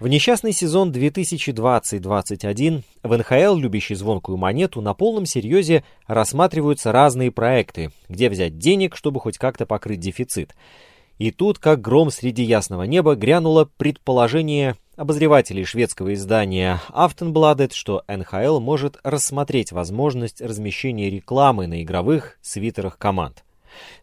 В несчастный сезон 2020-2021 в НХЛ, любящий звонкую монету, на полном серьезе рассматриваются разные проекты, где взять денег, чтобы хоть как-то покрыть дефицит. И тут, как гром среди ясного неба, грянуло предположение обозревателей шведского издания Aftonbladet, что НХЛ может рассмотреть возможность размещения рекламы на игровых свитерах команд.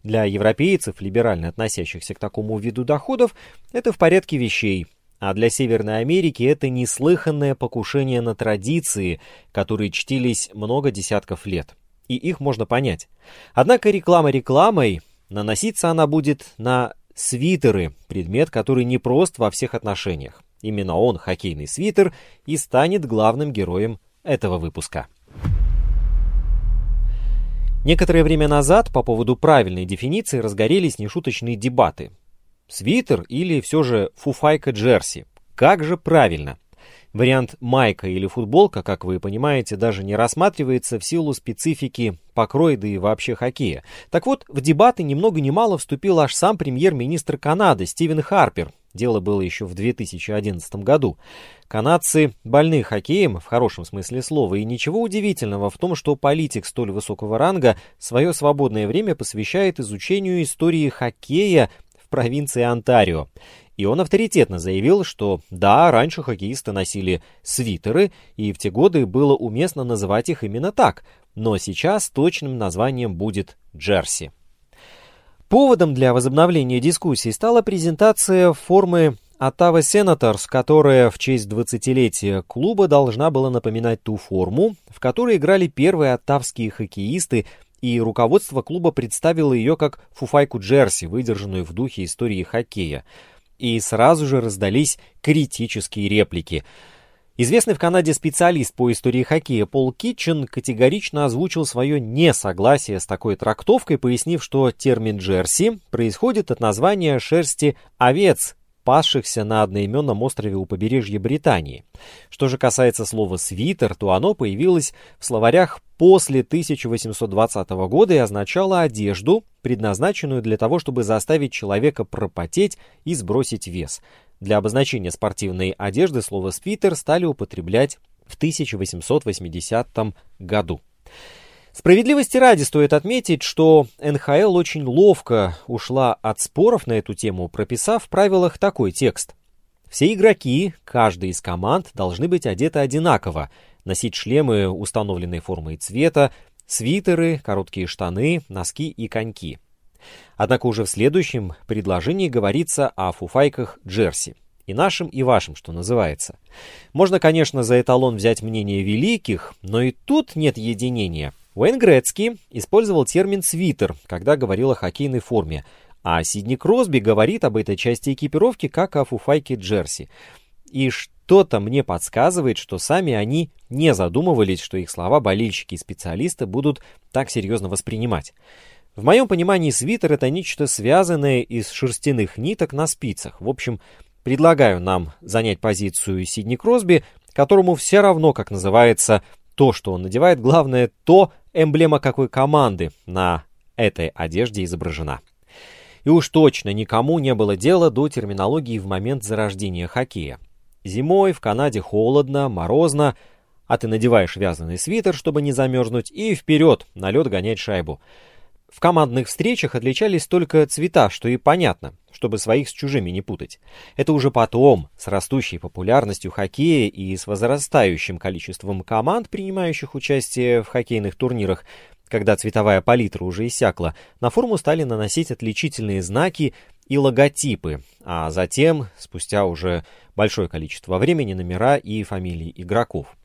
Для европейцев, либерально относящихся к такому виду доходов, это в порядке вещей – а для Северной Америки это неслыханное покушение на традиции, которые чтились много десятков лет. И их можно понять. Однако реклама рекламой, наноситься она будет на свитеры, предмет, который не прост во всех отношениях. Именно он, хоккейный свитер, и станет главным героем этого выпуска. Некоторое время назад по поводу правильной дефиниции разгорелись нешуточные дебаты. Свитер или все же фуфайка джерси? Как же правильно? Вариант майка или футболка, как вы понимаете, даже не рассматривается в силу специфики покроя да и вообще хоккея. Так вот, в дебаты ни много ни мало вступил аж сам премьер-министр Канады Стивен Харпер. Дело было еще в 2011 году. Канадцы больны хоккеем, в хорошем смысле слова, и ничего удивительного в том, что политик столь высокого ранга свое свободное время посвящает изучению истории хоккея провинции Онтарио. И он авторитетно заявил, что да, раньше хоккеисты носили свитеры, и в те годы было уместно называть их именно так, но сейчас точным названием будет джерси. Поводом для возобновления дискуссий стала презентация формы Оттава Сенаторс, которая в честь 20-летия клуба должна была напоминать ту форму, в которой играли первые оттавские хоккеисты и руководство клуба представило ее как фуфайку Джерси, выдержанную в духе истории хоккея. И сразу же раздались критические реплики. Известный в Канаде специалист по истории хоккея Пол Китчен категорично озвучил свое несогласие с такой трактовкой, пояснив, что термин «джерси» происходит от названия шерсти овец, пасшихся на одноименном острове у побережья Британии. Что же касается слова «свитер», то оно появилось в словарях после 1820 года и означало одежду, предназначенную для того, чтобы заставить человека пропотеть и сбросить вес. Для обозначения спортивной одежды слово «свитер» стали употреблять в 1880 году. Справедливости ради стоит отметить, что НХЛ очень ловко ушла от споров на эту тему, прописав в правилах такой текст. Все игроки, каждый из команд, должны быть одеты одинаково, носить шлемы установленной формы и цвета, свитеры, короткие штаны, носки и коньки. Однако уже в следующем предложении говорится о фуфайках джерси. И нашим, и вашим, что называется. Можно, конечно, за эталон взять мнение великих, но и тут нет единения. Уэйн Грецки использовал термин «свитер», когда говорил о хоккейной форме, а Сидни Кросби говорит об этой части экипировки как о фуфайке джерси. И что-то мне подсказывает, что сами они не задумывались, что их слова болельщики и специалисты будут так серьезно воспринимать. В моем понимании свитер это нечто связанное из шерстяных ниток на спицах. В общем, предлагаю нам занять позицию Сидни Кросби, которому все равно, как называется, то, что он надевает, главное то, эмблема какой команды на этой одежде изображена. И уж точно никому не было дела до терминологии в момент зарождения хоккея. Зимой в Канаде холодно, морозно, а ты надеваешь вязаный свитер, чтобы не замерзнуть, и вперед, на лед гонять шайбу. В командных встречах отличались только цвета, что и понятно, чтобы своих с чужими не путать. Это уже потом, с растущей популярностью хоккея и с возрастающим количеством команд, принимающих участие в хоккейных турнирах, когда цветовая палитра уже иссякла, на форму стали наносить отличительные знаки и логотипы, а затем, спустя уже большое количество времени, номера и фамилии игроков.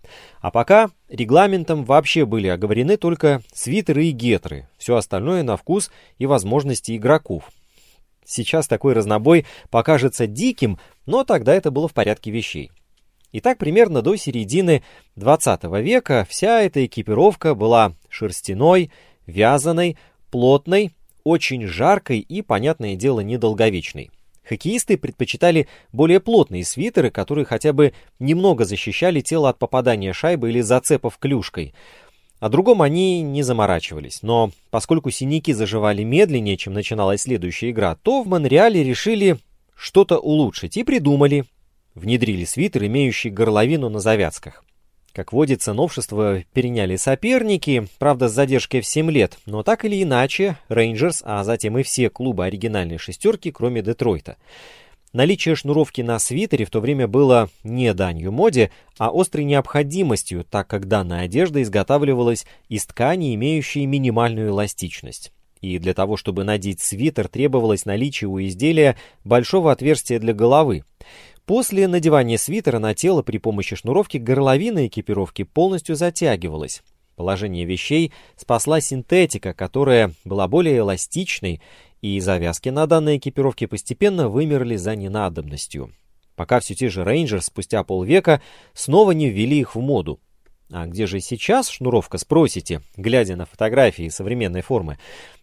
А пока регламентом вообще были оговорены только свитеры и гетры, все остальное на вкус и возможности игроков. Сейчас такой разнобой покажется диким, но тогда это было в порядке вещей. Итак, примерно до середины 20 века вся эта экипировка была шерстяной, вязаной, плотной, очень жаркой и, понятное дело, недолговечной. Хоккеисты предпочитали более плотные свитеры, которые хотя бы немного защищали тело от попадания шайбы или зацепов клюшкой. О другом они не заморачивались, но поскольку синяки заживали медленнее, чем начиналась следующая игра, то в Монреале решили что-то улучшить и придумали. Внедрили свитер, имеющий горловину на завязках. Как водится, новшество переняли соперники, правда с задержкой в 7 лет, но так или иначе, Рейнджерс, а затем и все клубы оригинальной шестерки, кроме Детройта. Наличие шнуровки на свитере в то время было не данью моде, а острой необходимостью, так как данная одежда изготавливалась из ткани, имеющей минимальную эластичность. И для того, чтобы надеть свитер, требовалось наличие у изделия большого отверстия для головы. После надевания свитера на тело при помощи шнуровки горловина экипировки полностью затягивалась. Положение вещей спасла синтетика, которая была более эластичной, и завязки на данной экипировке постепенно вымерли за ненадобностью. Пока все те же рейнджеры спустя полвека снова не ввели их в моду. А где же сейчас шнуровка, спросите, глядя на фотографии современной формы?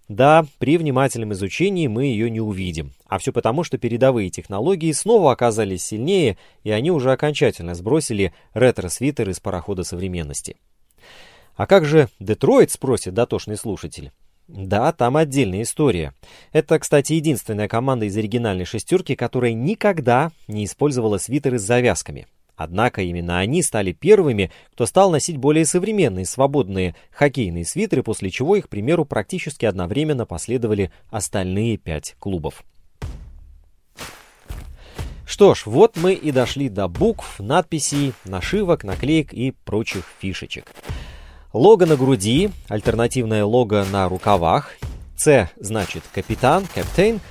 Да, при внимательном изучении мы ее не увидим. А все потому, что передовые технологии снова оказались сильнее, и они уже окончательно сбросили ретро-свитер из парохода современности. А как же Детройт, спросит дотошный слушатель? Да, там отдельная история. Это, кстати, единственная команда из оригинальной шестерки, которая никогда не использовала свитеры с завязками. Однако именно они стали первыми, кто стал носить более современные свободные хоккейные свитеры, после чего их примеру практически одновременно последовали остальные пять клубов. Что ж, вот мы и дошли до букв, надписей, нашивок, наклеек и прочих фишечек. Лого на груди, альтернативное лого на рукавах. С значит капитан, капитан,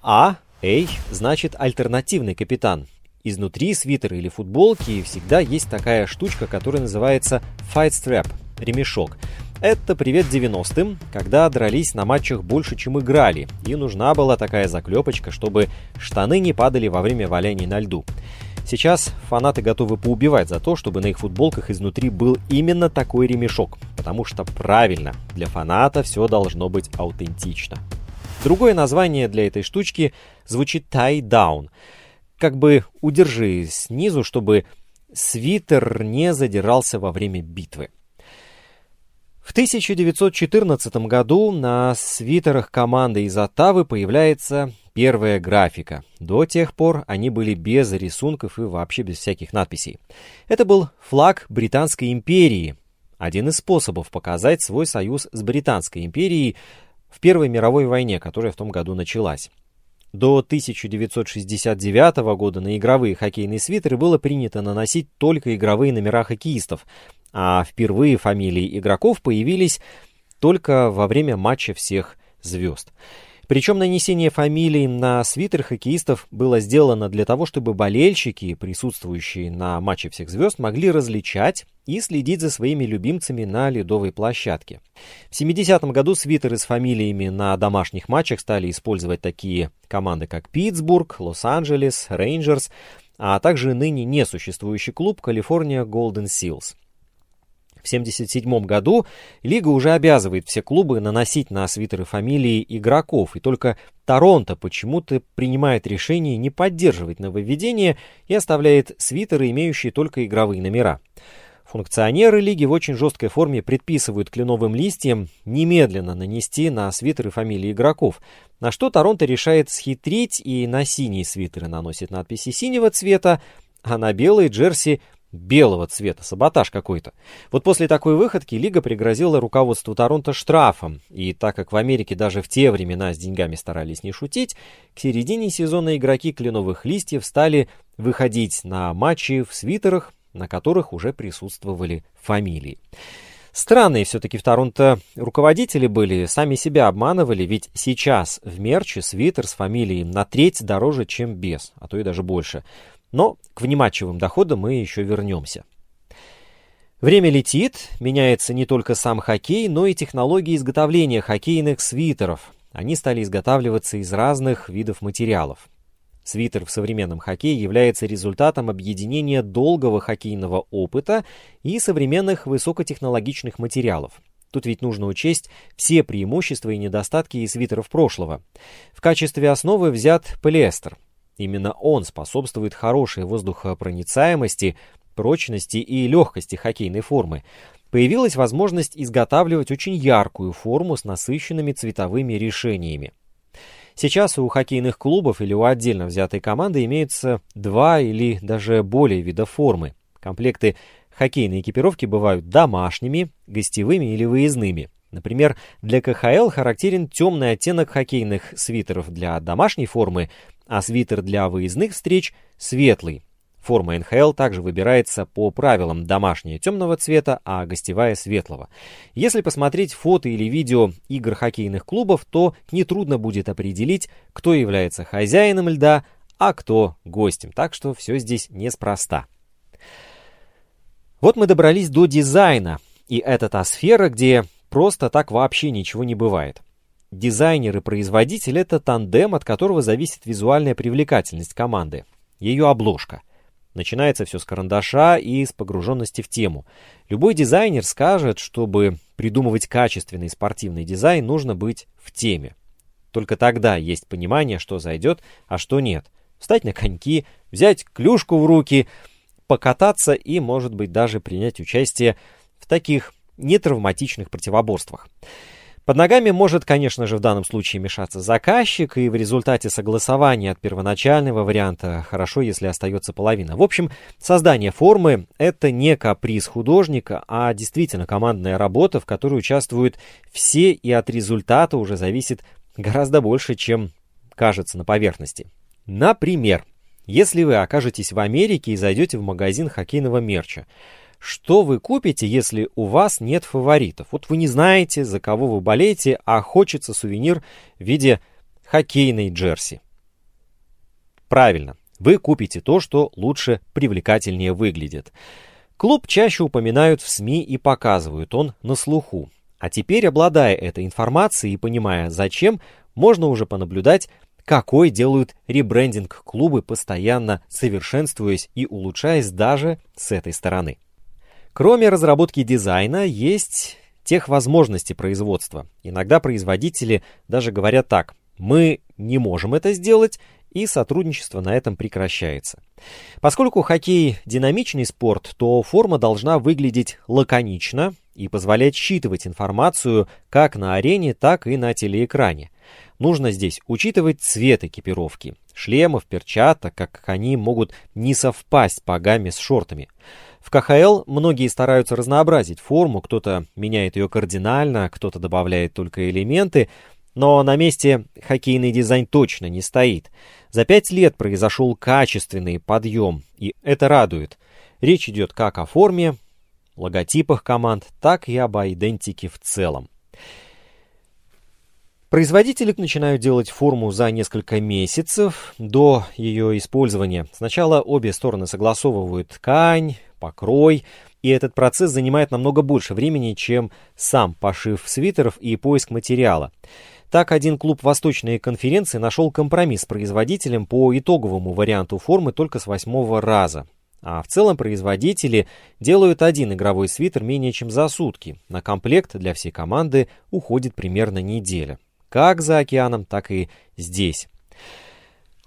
А, A значит альтернативный капитан, Изнутри свитера или футболки всегда есть такая штучка, которая называется fight strap – ремешок. Это привет 90-м, когда дрались на матчах больше, чем играли, и нужна была такая заклепочка, чтобы штаны не падали во время валяний на льду. Сейчас фанаты готовы поубивать за то, чтобы на их футболках изнутри был именно такой ремешок, потому что правильно, для фаната все должно быть аутентично. Другое название для этой штучки звучит tie down – как бы удержи снизу, чтобы свитер не задирался во время битвы. В 1914 году на свитерах команды из Оттавы появляется первая графика. До тех пор они были без рисунков и вообще без всяких надписей. Это был флаг Британской империи, один из способов показать свой союз с Британской империей в Первой мировой войне, которая в том году началась. До 1969 года на игровые хоккейные свитеры было принято наносить только игровые номера хоккеистов, а впервые фамилии игроков появились только во время матча всех звезд. Причем нанесение фамилий на свитер хоккеистов было сделано для того, чтобы болельщики, присутствующие на матче всех звезд, могли различать и следить за своими любимцами на ледовой площадке. В 70-м году свитеры с фамилиями на домашних матчах стали использовать такие команды, как Питтсбург, Лос-Анджелес, Рейнджерс, а также ныне несуществующий клуб Калифорния Голден Силс. В 1977 году лига уже обязывает все клубы наносить на свитеры фамилии игроков, и только Торонто почему-то принимает решение не поддерживать нововведение и оставляет свитеры, имеющие только игровые номера. Функционеры лиги в очень жесткой форме предписывают кленовым листьям немедленно нанести на свитеры фамилии игроков, на что Торонто решает схитрить и на синие свитеры наносит надписи синего цвета, а на белые джерси белого цвета, саботаж какой-то. Вот после такой выходки Лига пригрозила руководству Торонто штрафом, и так как в Америке даже в те времена с деньгами старались не шутить, к середине сезона игроки кленовых листьев стали выходить на матчи в свитерах, на которых уже присутствовали фамилии. Странные все-таки в Торонто руководители были, сами себя обманывали, ведь сейчас в мерче свитер с фамилией на треть дороже, чем без, а то и даже больше. Но к внимательным доходам мы еще вернемся. Время летит, меняется не только сам хоккей, но и технологии изготовления хоккейных свитеров. они стали изготавливаться из разных видов материалов. Свитер в современном хоккее является результатом объединения долгого хоккейного опыта и современных высокотехнологичных материалов. Тут ведь нужно учесть все преимущества и недостатки и свитеров прошлого. В качестве основы взят полиэстер. Именно он способствует хорошей воздухопроницаемости, прочности и легкости хоккейной формы. Появилась возможность изготавливать очень яркую форму с насыщенными цветовыми решениями. Сейчас у хоккейных клубов или у отдельно взятой команды имеются два или даже более вида формы. Комплекты хоккейной экипировки бывают домашними, гостевыми или выездными. Например, для КХЛ характерен темный оттенок хоккейных свитеров для домашней формы, а свитер для выездных встреч – светлый. Форма НХЛ также выбирается по правилам домашняя темного цвета, а гостевая светлого. Если посмотреть фото или видео игр хоккейных клубов, то нетрудно будет определить, кто является хозяином льда, а кто гостем. Так что все здесь неспроста. Вот мы добрались до дизайна, и это та сфера, где просто так вообще ничего не бывает. Дизайнер и производитель — это тандем, от которого зависит визуальная привлекательность команды, ее обложка — Начинается все с карандаша и с погруженности в тему. Любой дизайнер скажет, чтобы придумывать качественный спортивный дизайн, нужно быть в теме. Только тогда есть понимание, что зайдет, а что нет. Встать на коньки, взять клюшку в руки, покататься и, может быть, даже принять участие в таких нетравматичных противоборствах. Под ногами может, конечно же, в данном случае мешаться заказчик, и в результате согласования от первоначального варианта хорошо, если остается половина. В общем, создание формы — это не каприз художника, а действительно командная работа, в которой участвуют все, и от результата уже зависит гораздо больше, чем кажется на поверхности. Например, если вы окажетесь в Америке и зайдете в магазин хоккейного мерча, что вы купите, если у вас нет фаворитов? Вот вы не знаете, за кого вы болеете, а хочется сувенир в виде хоккейной джерси. Правильно, вы купите то, что лучше, привлекательнее выглядит. Клуб чаще упоминают в СМИ и показывают, он на слуху. А теперь, обладая этой информацией и понимая зачем, можно уже понаблюдать, какой делают ребрендинг клубы, постоянно совершенствуясь и улучшаясь даже с этой стороны. Кроме разработки дизайна, есть тех возможностей производства. Иногда производители даже говорят так, мы не можем это сделать, и сотрудничество на этом прекращается. Поскольку хоккей динамичный спорт, то форма должна выглядеть лаконично и позволять считывать информацию как на арене, так и на телеэкране. Нужно здесь учитывать цвет экипировки, шлемов, перчаток, как они могут не совпасть по гамме с шортами. В КХЛ многие стараются разнообразить форму, кто-то меняет ее кардинально, кто-то добавляет только элементы, но на месте хоккейный дизайн точно не стоит. За пять лет произошел качественный подъем, и это радует. Речь идет как о форме, логотипах команд, так и об идентике в целом. Производители начинают делать форму за несколько месяцев до ее использования. Сначала обе стороны согласовывают ткань, покрой, и этот процесс занимает намного больше времени, чем сам пошив свитеров и поиск материала. Так, один клуб Восточной конференции нашел компромисс с производителем по итоговому варианту формы только с восьмого раза. А в целом производители делают один игровой свитер менее чем за сутки. На комплект для всей команды уходит примерно неделя. Как за океаном, так и здесь.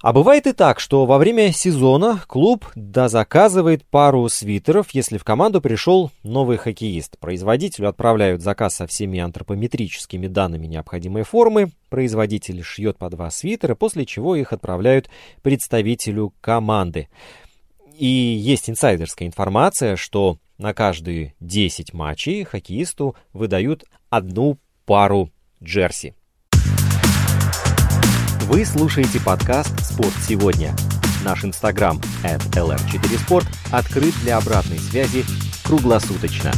А бывает и так, что во время сезона клуб дозаказывает пару свитеров, если в команду пришел новый хоккеист. Производителю отправляют заказ со всеми антропометрическими данными необходимой формы. Производитель шьет по два свитера, после чего их отправляют представителю команды. И есть инсайдерская информация, что на каждые 10 матчей хоккеисту выдают одну пару джерси. Вы слушаете подкаст «Спорт сегодня». Наш инстаграм lr4sport открыт для обратной связи круглосуточно.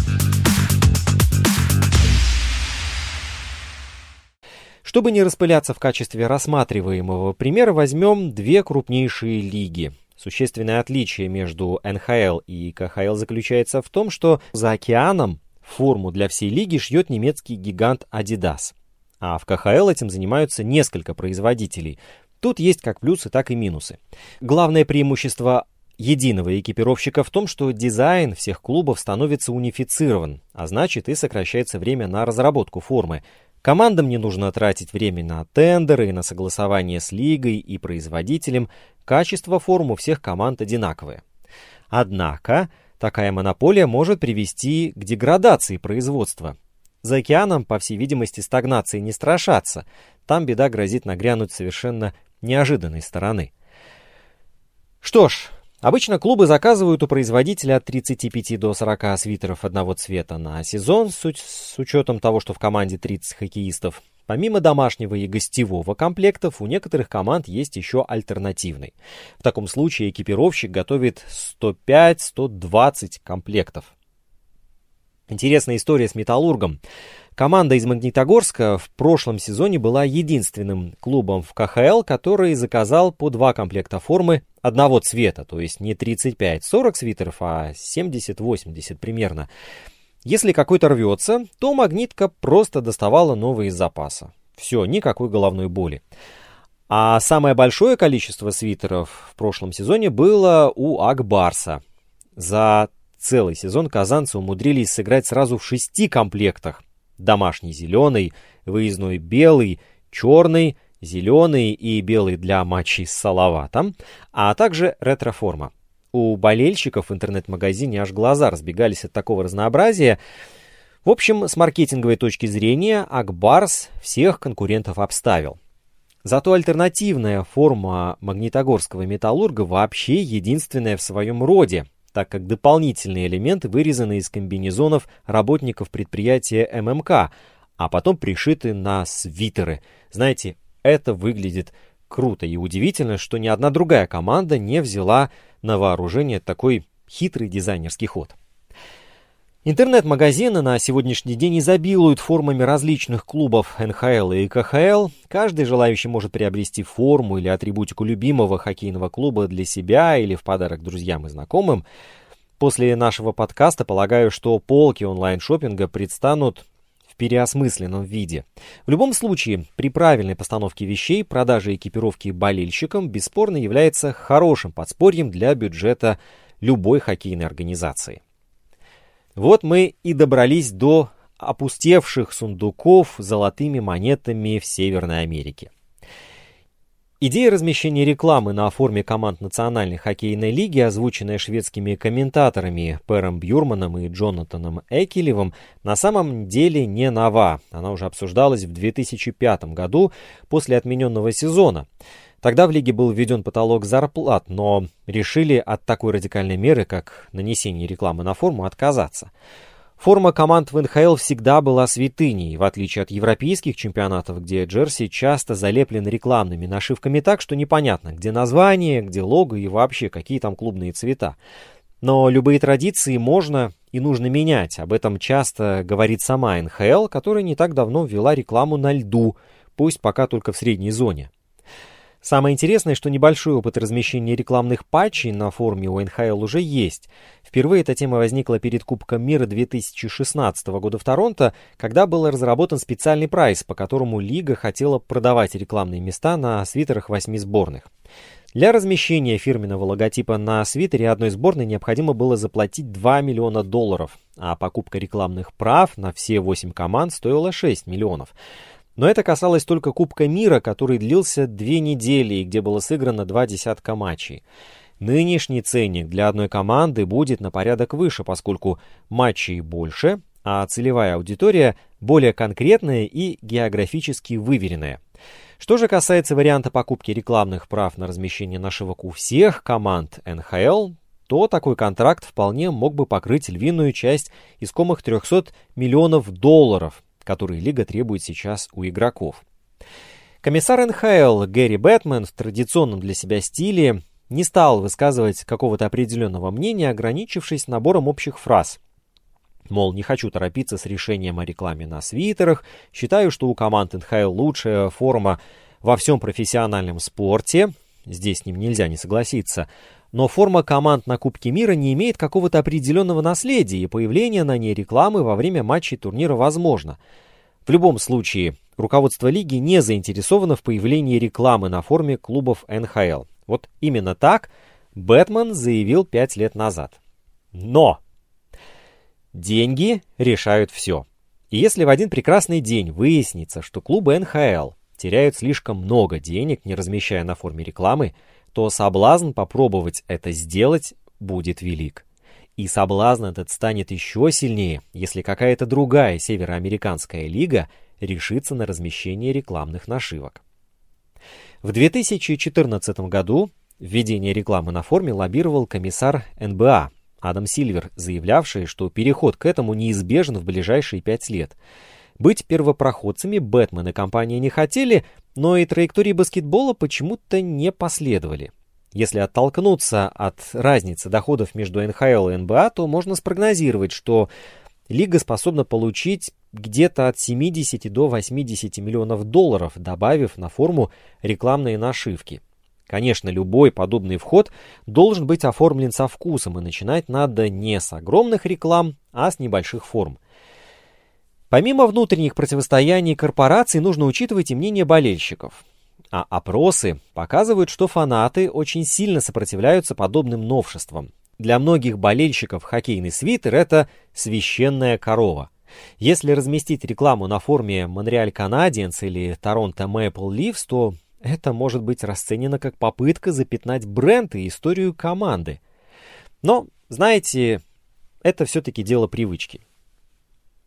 Чтобы не распыляться в качестве рассматриваемого примера, возьмем две крупнейшие лиги. Существенное отличие между НХЛ и КХЛ заключается в том, что за океаном форму для всей лиги шьет немецкий гигант Adidas – а в КХЛ этим занимаются несколько производителей. Тут есть как плюсы, так и минусы. Главное преимущество единого экипировщика в том, что дизайн всех клубов становится унифицирован, а значит и сокращается время на разработку формы. Командам не нужно тратить время на тендеры на согласование с лигой и производителем. Качество форм у всех команд одинаковое. Однако, такая монополия может привести к деградации производства. За океаном, по всей видимости, стагнации не страшатся. Там беда грозит нагрянуть совершенно неожиданной стороны. Что ж, обычно клубы заказывают у производителя от 35 до 40 свитеров одного цвета на сезон, с учетом того, что в команде 30 хоккеистов. Помимо домашнего и гостевого комплектов, у некоторых команд есть еще альтернативный. В таком случае экипировщик готовит 105-120 комплектов. Интересная история с «Металлургом». Команда из Магнитогорска в прошлом сезоне была единственным клубом в КХЛ, который заказал по два комплекта формы одного цвета, то есть не 35-40 свитеров, а 70-80 примерно. Если какой-то рвется, то магнитка просто доставала новые из запаса. Все, никакой головной боли. А самое большое количество свитеров в прошлом сезоне было у Акбарса. За целый сезон казанцы умудрились сыграть сразу в шести комплектах. Домашний зеленый, выездной белый, черный, зеленый и белый для матчей с Салаватом, а также ретроформа. У болельщиков в интернет-магазине аж глаза разбегались от такого разнообразия. В общем, с маркетинговой точки зрения Акбарс всех конкурентов обставил. Зато альтернативная форма магнитогорского металлурга вообще единственная в своем роде, так как дополнительные элементы вырезаны из комбинезонов работников предприятия ММК, а потом пришиты на свитеры. Знаете, это выглядит круто и удивительно, что ни одна другая команда не взяла на вооружение такой хитрый дизайнерский ход. Интернет-магазины на сегодняшний день изобилуют формами различных клубов НХЛ и КХЛ. Каждый желающий может приобрести форму или атрибутику любимого хоккейного клуба для себя или в подарок друзьям и знакомым. После нашего подкаста полагаю, что полки онлайн-шоппинга предстанут в переосмысленном виде. В любом случае, при правильной постановке вещей продажа экипировки болельщикам бесспорно является хорошим подспорьем для бюджета любой хоккейной организации. Вот мы и добрались до опустевших сундуков с золотыми монетами в Северной Америке. Идея размещения рекламы на форме команд Национальной хоккейной лиги, озвученная шведскими комментаторами Пером Бьюрманом и Джонатаном Экелевым, на самом деле не нова. Она уже обсуждалась в 2005 году после отмененного сезона. Тогда в лиге был введен потолок зарплат, но решили от такой радикальной меры, как нанесение рекламы на форму, отказаться. Форма команд в НХЛ всегда была святыней, в отличие от европейских чемпионатов, где джерси часто залеплены рекламными нашивками так, что непонятно, где название, где лого и вообще какие там клубные цвета. Но любые традиции можно и нужно менять. Об этом часто говорит сама НХЛ, которая не так давно ввела рекламу на льду, пусть пока только в средней зоне. Самое интересное, что небольшой опыт размещения рекламных патчей на форуме у НХЛ уже есть. Впервые эта тема возникла перед Кубком мира 2016 года в Торонто, когда был разработан специальный прайс, по которому лига хотела продавать рекламные места на свитерах восьми сборных. Для размещения фирменного логотипа на свитере одной сборной необходимо было заплатить 2 миллиона долларов, а покупка рекламных прав на все 8 команд стоила 6 миллионов. Но это касалось только Кубка мира, который длился две недели и где было сыграно два десятка матчей. Нынешний ценник для одной команды будет на порядок выше, поскольку матчей больше, а целевая аудитория более конкретная и географически выверенная. Что же касается варианта покупки рекламных прав на размещение нашивок у всех команд НХЛ, то такой контракт вполне мог бы покрыть львиную часть искомых 300 миллионов долларов, которые лига требует сейчас у игроков. Комиссар НХЛ Гэри Бэтмен в традиционном для себя стиле не стал высказывать какого-то определенного мнения, ограничившись набором общих фраз. Мол, не хочу торопиться с решением о рекламе на свитерах, считаю, что у команд НХЛ лучшая форма во всем профессиональном спорте, здесь с ним нельзя не согласиться, но форма команд на Кубке мира не имеет какого-то определенного наследия, и появление на ней рекламы во время матчей турнира возможно. В любом случае, руководство лиги не заинтересовано в появлении рекламы на форме клубов НХЛ. Вот именно так Бэтмен заявил пять лет назад. Но деньги решают все. И если в один прекрасный день выяснится, что клубы НХЛ теряют слишком много денег, не размещая на форме рекламы, то соблазн попробовать это сделать будет велик. И соблазн этот станет еще сильнее, если какая-то другая североамериканская лига решится на размещение рекламных нашивок. В 2014 году введение рекламы на форме лоббировал комиссар НБА Адам Сильвер, заявлявший, что переход к этому неизбежен в ближайшие пять лет. Быть первопроходцами Бэтмен и компания не хотели, но и траектории баскетбола почему-то не последовали. Если оттолкнуться от разницы доходов между НХЛ и НБА, то можно спрогнозировать, что лига способна получить где-то от 70 до 80 миллионов долларов, добавив на форму рекламные нашивки. Конечно, любой подобный вход должен быть оформлен со вкусом, и начинать надо не с огромных реклам, а с небольших форм. Помимо внутренних противостояний корпораций, нужно учитывать и мнение болельщиков. А опросы показывают, что фанаты очень сильно сопротивляются подобным новшествам. Для многих болельщиков хоккейный свитер – это священная корова. Если разместить рекламу на форме Монреаль Canadiens или Торонто Maple Leafs, то это может быть расценено как попытка запятнать бренд и историю команды. Но, знаете, это все-таки дело привычки.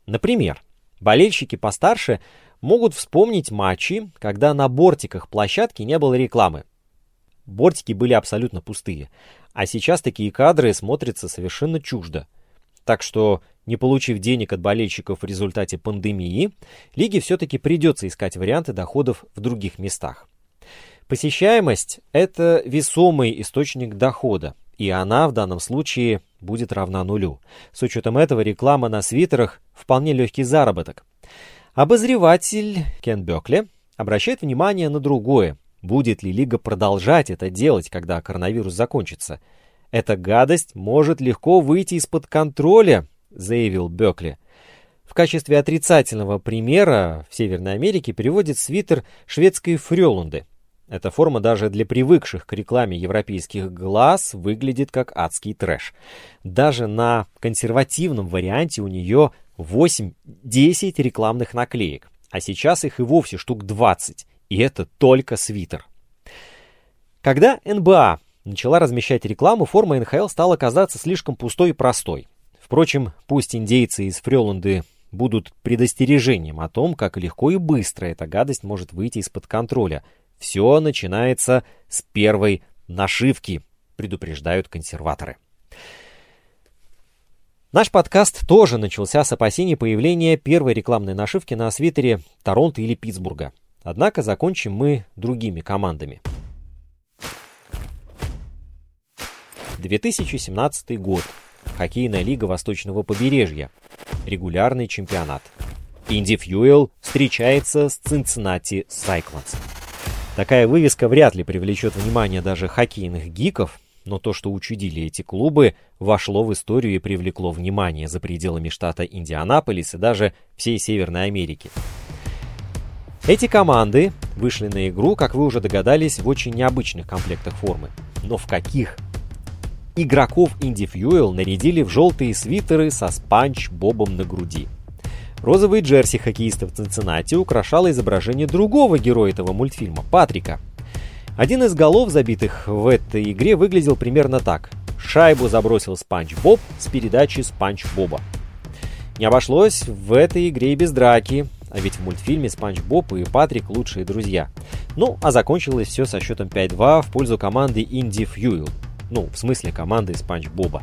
Например, болельщики постарше – могут вспомнить матчи, когда на бортиках площадки не было рекламы. Бортики были абсолютно пустые, а сейчас такие кадры смотрятся совершенно чуждо. Так что, не получив денег от болельщиков в результате пандемии, лиге все-таки придется искать варианты доходов в других местах. Посещаемость – это весомый источник дохода, и она в данном случае будет равна нулю. С учетом этого реклама на свитерах – вполне легкий заработок. Обозреватель Кен Бекли обращает внимание на другое. Будет ли Лига продолжать это делать, когда коронавирус закончится? Эта гадость может легко выйти из-под контроля, заявил Бекли. В качестве отрицательного примера в Северной Америке переводит свитер шведской фрёлунды. Эта форма даже для привыкших к рекламе европейских глаз выглядит как адский трэш. Даже на консервативном варианте у нее 8-10 рекламных наклеек, а сейчас их и вовсе штук 20, и это только свитер. Когда НБА начала размещать рекламу, форма НХЛ стала казаться слишком пустой и простой. Впрочем, пусть индейцы из Фреланды будут предостережением о том, как легко и быстро эта гадость может выйти из-под контроля. Все начинается с первой нашивки, предупреждают консерваторы. Наш подкаст тоже начался с опасений появления первой рекламной нашивки на свитере Торонто или Питтсбурга. Однако закончим мы другими командами. 2017 год. Хоккейная лига Восточного побережья. Регулярный чемпионат. Инди Фьюэл встречается с Цинциннати Сайклонс. Такая вывеска вряд ли привлечет внимание даже хоккейных гиков, но то, что учудили эти клубы, вошло в историю и привлекло внимание за пределами штата Индианаполис и даже всей Северной Америки. Эти команды вышли на игру, как вы уже догадались, в очень необычных комплектах формы. Но в каких? Игроков Indy Fuel нарядили в желтые свитеры со спанч-бобом на груди. Розовый джерси хоккеистов Цинциннати украшало изображение другого героя этого мультфильма – Патрика – один из голов, забитых в этой игре, выглядел примерно так. Шайбу забросил Спанч Боб с передачи Спанч Боба. Не обошлось в этой игре и без драки, а ведь в мультфильме Спанч Боб и Патрик лучшие друзья. Ну, а закончилось все со счетом 5-2 в пользу команды Инди Фьюил. Ну, в смысле команды Спанч Боба.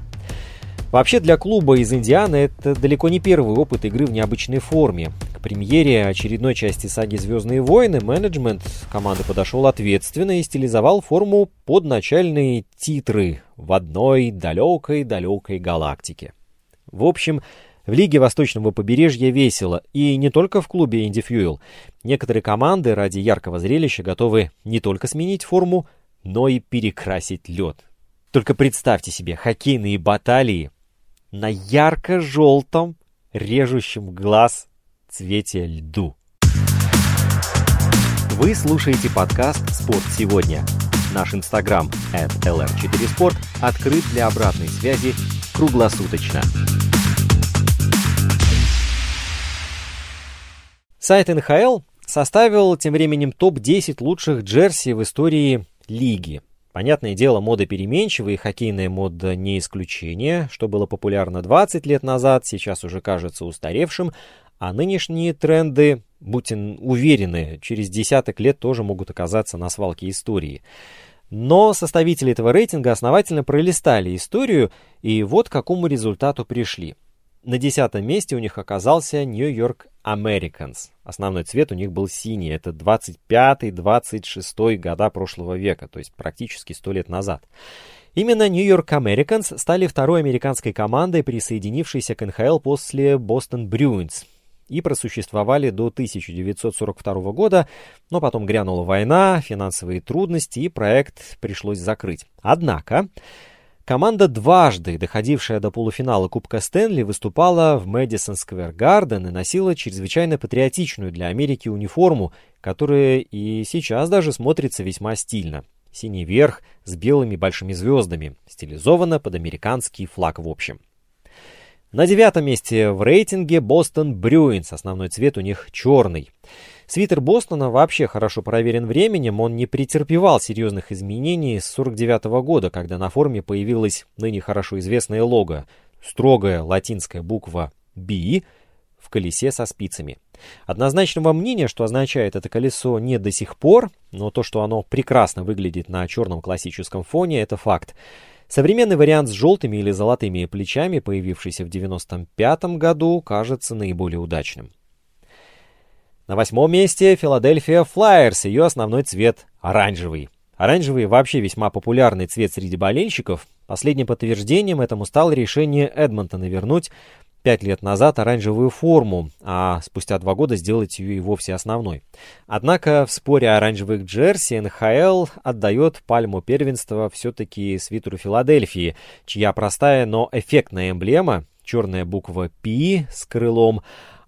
Вообще для клуба из Индианы это далеко не первый опыт игры в необычной форме премьере очередной части саги «Звездные войны» менеджмент команды подошел ответственно и стилизовал форму под начальные титры в одной далекой-далекой галактике. В общем, в Лиге Восточного побережья весело, и не только в клубе Инди Фьюэл. Некоторые команды ради яркого зрелища готовы не только сменить форму, но и перекрасить лед. Только представьте себе хоккейные баталии на ярко-желтом, режущем глаз цвете льду. Вы слушаете подкаст «Спорт сегодня». Наш инстаграм at lr4sport открыт для обратной связи круглосуточно. Сайт НХЛ составил тем временем топ-10 лучших джерси в истории лиги. Понятное дело, мода переменчива, и хоккейная мода не исключение. Что было популярно 20 лет назад, сейчас уже кажется устаревшим, а нынешние тренды, будьте уверены, через десяток лет тоже могут оказаться на свалке истории. Но составители этого рейтинга основательно пролистали историю, и вот к какому результату пришли. На десятом месте у них оказался York Americans. Основной цвет у них был синий. Это 25-26 года прошлого века, то есть практически 100 лет назад. Именно York Americans стали второй американской командой, присоединившейся к НХЛ после Boston Bruins и просуществовали до 1942 года, но потом грянула война, финансовые трудности, и проект пришлось закрыть. Однако, команда, дважды доходившая до полуфинала Кубка Стэнли, выступала в Мэдисон Сквер Гарден и носила чрезвычайно патриотичную для Америки униформу, которая и сейчас даже смотрится весьма стильно. Синий верх с белыми большими звездами, стилизовано под американский флаг в общем. На девятом месте в рейтинге Бостон Брюинс. Основной цвет у них черный. Свитер Бостона вообще хорошо проверен временем, он не претерпевал серьезных изменений с 49 года, когда на форме появилась ныне хорошо известное лого, строгая латинская буква B в колесе со спицами. Однозначного мнения, что означает это колесо, нет до сих пор, но то, что оно прекрасно выглядит на черном классическом фоне, это факт. Современный вариант с желтыми или золотыми плечами, появившийся в 1995 году, кажется наиболее удачным. На восьмом месте Филадельфия Флайерс, ее основной цвет – оранжевый. Оранжевый вообще весьма популярный цвет среди болельщиков. Последним подтверждением этому стало решение Эдмонтона вернуть пять лет назад оранжевую форму, а спустя два года сделать ее и вовсе основной. Однако в споре оранжевых джерси НХЛ отдает пальму первенства все-таки свитеру Филадельфии, чья простая, но эффектная эмблема, черная буква «Пи» с крылом,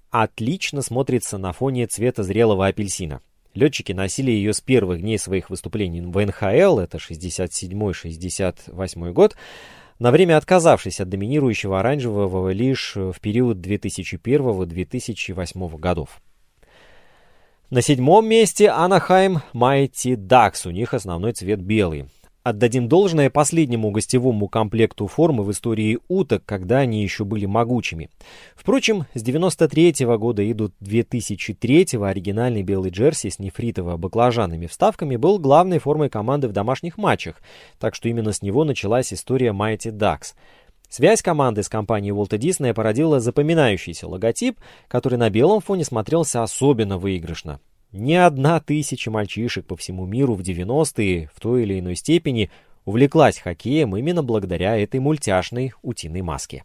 отлично смотрится на фоне цвета зрелого апельсина. Летчики носили ее с первых дней своих выступлений в НХЛ, это 67-68 год, на время отказавшись от доминирующего оранжевого лишь в период 2001-2008 годов. На седьмом месте Анахайм Майти Дакс, у них основной цвет белый. Отдадим должное последнему гостевому комплекту формы в истории уток, когда они еще были могучими. Впрочем, с 93 -го года и до 2003 оригинальный белый джерси с нефритово-баклажанными вставками был главной формой команды в домашних матчах, так что именно с него началась история Mighty Ducks. Связь команды с компанией Уолта Диснея породила запоминающийся логотип, который на белом фоне смотрелся особенно выигрышно. Ни одна тысяча мальчишек по всему миру в 90-е в той или иной степени увлеклась хоккеем именно благодаря этой мультяшной утиной маске.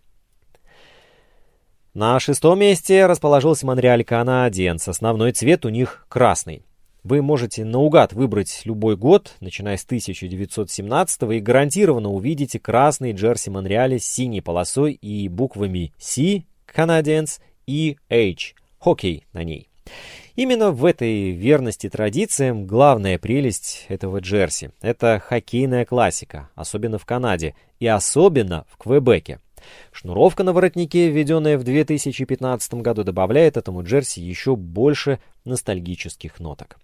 На шестом месте расположился Монреаль Канадиенс. Основной цвет у них красный. Вы можете наугад выбрать любой год, начиная с 1917 и гарантированно увидите красный джерси Монреаля с синей полосой и буквами C, Canadiens, и H, хоккей на ней. Именно в этой верности традициям главная прелесть этого джерси. Это хоккейная классика, особенно в Канаде и особенно в Квебеке. Шнуровка на воротнике, введенная в 2015 году, добавляет этому джерси еще больше ностальгических ноток.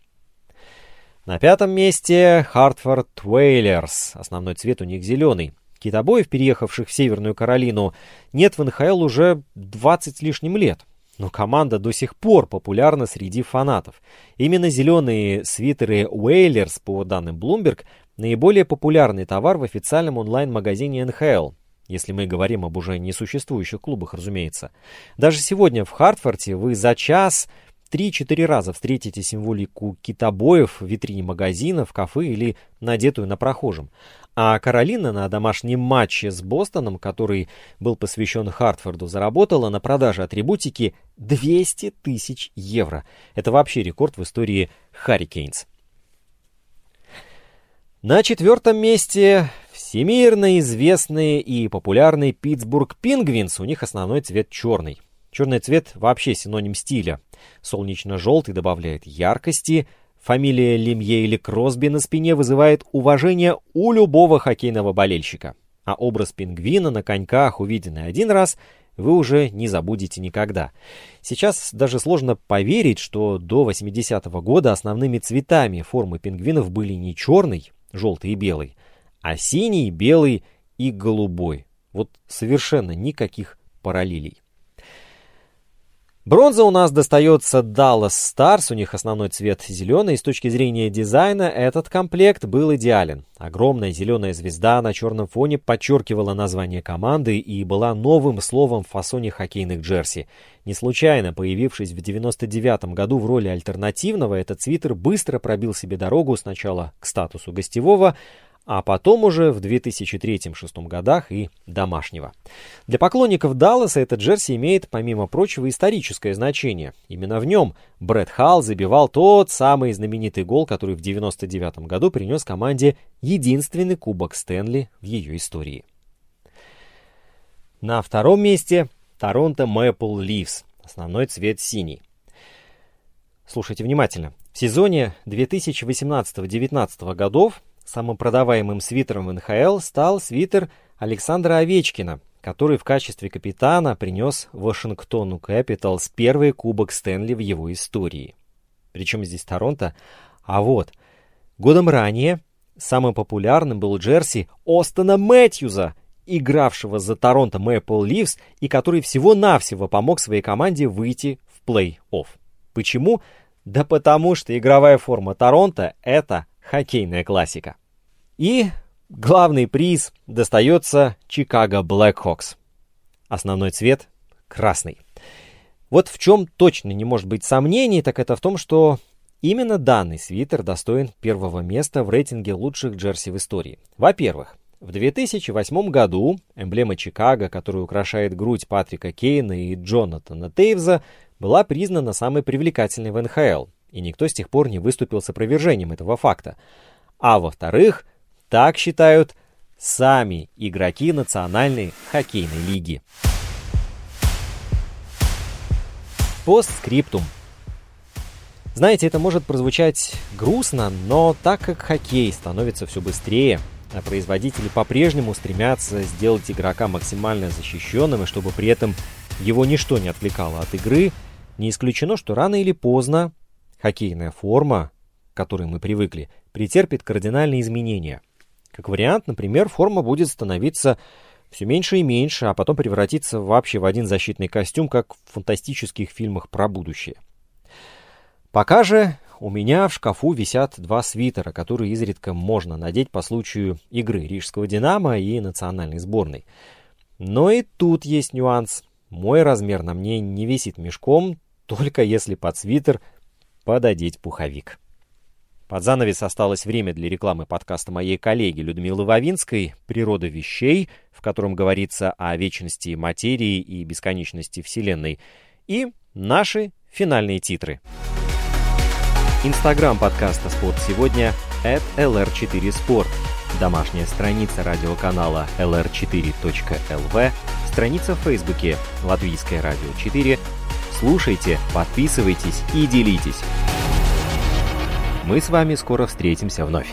На пятом месте Хартфорд Уэйлерс. Основной цвет у них зеленый. Китобоев, переехавших в Северную Каролину, нет в НХЛ уже 20 с лишним лет. Но команда до сих пор популярна среди фанатов. Именно зеленые свитеры Whalers, по данным Bloomberg, наиболее популярный товар в официальном онлайн-магазине НХЛ. Если мы говорим об уже несуществующих клубах, разумеется. Даже сегодня в Хартфорте вы за час 3-4 раза встретите символику китобоев в витрине магазина, в кафе или надетую на прохожем. А Каролина на домашнем матче с Бостоном, который был посвящен Хартфорду, заработала на продаже атрибутики 200 тысяч евро. Это вообще рекорд в истории Харрикейнс. На четвертом месте всемирно известный и популярный Питтсбург Пингвинс. У них основной цвет черный. Черный цвет вообще синоним стиля. Солнечно-желтый добавляет яркости, Фамилия Лемье или Кросби на спине вызывает уважение у любого хоккейного болельщика. А образ пингвина на коньках, увиденный один раз, вы уже не забудете никогда. Сейчас даже сложно поверить, что до 80-го года основными цветами формы пингвинов были не черный, желтый и белый, а синий, белый и голубой. Вот совершенно никаких параллелей. Бронза у нас достается Dallas Stars, у них основной цвет зеленый, и с точки зрения дизайна этот комплект был идеален. Огромная зеленая звезда на черном фоне подчеркивала название команды и была новым словом в фасоне хоккейных джерси. Не случайно, появившись в 99 году в роли альтернативного, этот свитер быстро пробил себе дорогу сначала к статусу гостевого, а потом уже в 2003-2006 годах и домашнего. Для поклонников Далласа этот джерси имеет, помимо прочего, историческое значение. Именно в нем Брэд Халл забивал тот самый знаменитый гол, который в 1999 году принес команде единственный кубок Стэнли в ее истории. На втором месте Торонто Мэпл Ливс, основной цвет синий. Слушайте внимательно. В сезоне 2018-2019 годов Самым продаваемым свитером в НХЛ стал свитер Александра Овечкина, который в качестве капитана принес Вашингтону Кэпиталс первый кубок Стэнли в его истории. Причем здесь Торонто? А вот, годом ранее самым популярным был джерси Остона Мэтьюза, игравшего за Торонто Мэпл Ливс и который всего-навсего помог своей команде выйти в плей-офф. Почему? Да потому что игровая форма Торонто — это хоккейная классика. И главный приз достается Чикаго Блэкхокс. Основной цвет — красный. Вот в чем точно не может быть сомнений, так это в том, что именно данный свитер достоин первого места в рейтинге лучших джерси в истории. Во-первых, в 2008 году эмблема Чикаго, которая украшает грудь Патрика Кейна и Джонатана Тейвза, была признана самой привлекательной в НХЛ и никто с тех пор не выступил с опровержением этого факта. А во-вторых, так считают сами игроки Национальной хоккейной лиги. Постскриптум. Знаете, это может прозвучать грустно, но так как хоккей становится все быстрее, а производители по-прежнему стремятся сделать игрока максимально защищенным, и чтобы при этом его ничто не отвлекало от игры, не исключено, что рано или поздно хоккейная форма, к которой мы привыкли, претерпит кардинальные изменения. Как вариант, например, форма будет становиться все меньше и меньше, а потом превратиться вообще в один защитный костюм, как в фантастических фильмах про будущее. Пока же у меня в шкафу висят два свитера, которые изредка можно надеть по случаю игры Рижского «Динамо» и национальной сборной. Но и тут есть нюанс. Мой размер на мне не висит мешком, только если под свитер пододеть пуховик. Под занавес осталось время для рекламы подкаста моей коллеги Людмилы Вавинской «Природа вещей», в котором говорится о вечности материи и бесконечности Вселенной, и наши финальные титры. Инстаграм подкаста «Спорт сегодня» at lr4sport, домашняя страница радиоканала lr4.lv, страница в Фейсбуке «Латвийское радио 4», Слушайте, подписывайтесь и делитесь. Мы с вами скоро встретимся вновь.